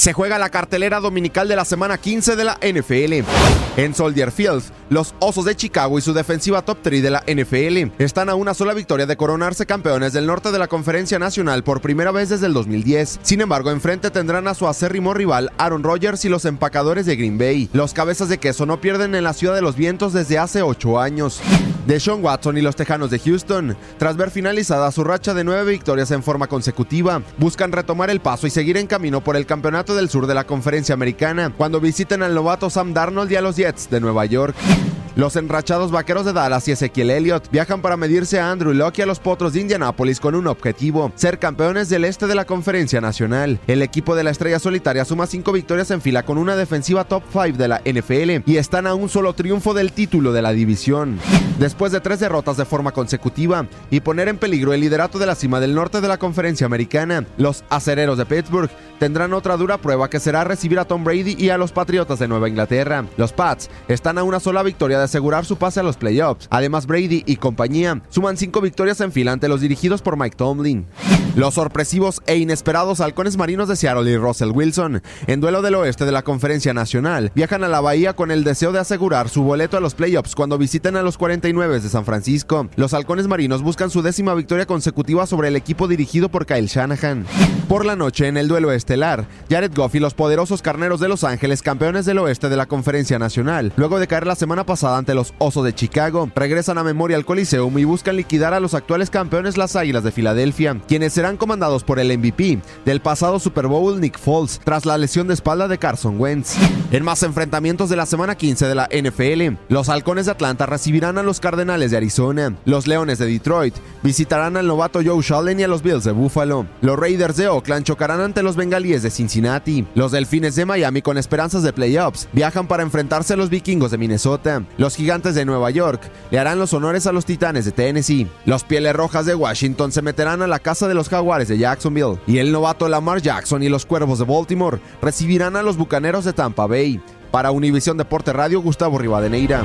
Se juega la cartelera dominical de la semana 15 de la NFL. En Soldier Field, los Osos de Chicago y su defensiva top 3 de la NFL están a una sola victoria de coronarse campeones del norte de la Conferencia Nacional por primera vez desde el 2010. Sin embargo, enfrente tendrán a su acérrimo rival Aaron Rodgers y los empacadores de Green Bay. Los cabezas de queso no pierden en la ciudad de los vientos desde hace 8 años. Deshaun Watson y los Tejanos de Houston, tras ver finalizada su racha de nueve victorias en forma consecutiva, buscan retomar el paso y seguir en camino por el campeonato del sur de la conferencia americana, cuando visiten al novato Sam Darnold y a los Jets de Nueva York. Los enrachados vaqueros de Dallas y Ezequiel Elliott viajan para medirse a Andrew Locke y a los potros de Indianápolis con un objetivo: ser campeones del este de la conferencia nacional. El equipo de la estrella solitaria suma cinco victorias en fila con una defensiva top 5 de la NFL y están a un solo triunfo del título de la división. Después de tres derrotas de forma consecutiva y poner en peligro el liderato de la cima del norte de la conferencia americana, los acereros de Pittsburgh tendrán otra dura prueba que será recibir a Tom Brady y a los Patriotas de Nueva Inglaterra. Los Pats están a una sola victoria de asegurar su pase a los playoffs. Además, Brady y compañía suman cinco victorias en fila ante los dirigidos por Mike Tomlin. Los sorpresivos e inesperados halcones marinos de Seattle y Russell Wilson, en duelo del oeste de la Conferencia Nacional, viajan a la Bahía con el deseo de asegurar su boleto a los playoffs cuando visiten a los 49 de San Francisco. Los halcones marinos buscan su décima victoria consecutiva sobre el equipo dirigido por Kyle Shanahan. Por la noche, en el duelo estelar, Jared Goff y los poderosos carneros de Los Ángeles, campeones del oeste de la Conferencia Nacional, luego de caer la semana pasada ante los Osos de Chicago, regresan a Memorial Coliseum y buscan liquidar a los actuales campeones las Águilas de Filadelfia, quienes serán comandados por el MVP del pasado Super Bowl Nick Foles tras la lesión de espalda de Carson Wentz. En más enfrentamientos de la semana 15 de la NFL, los Halcones de Atlanta recibirán a los Cardenales de Arizona, los Leones de Detroit visitarán al novato Joe Shallen y a los Bills de Buffalo, los Raiders de Oakland chocarán ante los Bengalíes de Cincinnati, los Delfines de Miami con esperanzas de playoffs viajan para enfrentarse a los Vikingos de Minnesota, los Gigantes de Nueva York le harán los honores a los Titanes de Tennessee, los Pieles Rojas de Washington se meterán a la casa de los Jaguares de Jacksonville y el novato Lamar Jackson y los Cuervos de Baltimore recibirán a los Bucaneros de Tampa Bay. Para Univisión Deporte Radio, Gustavo Rivadeneira.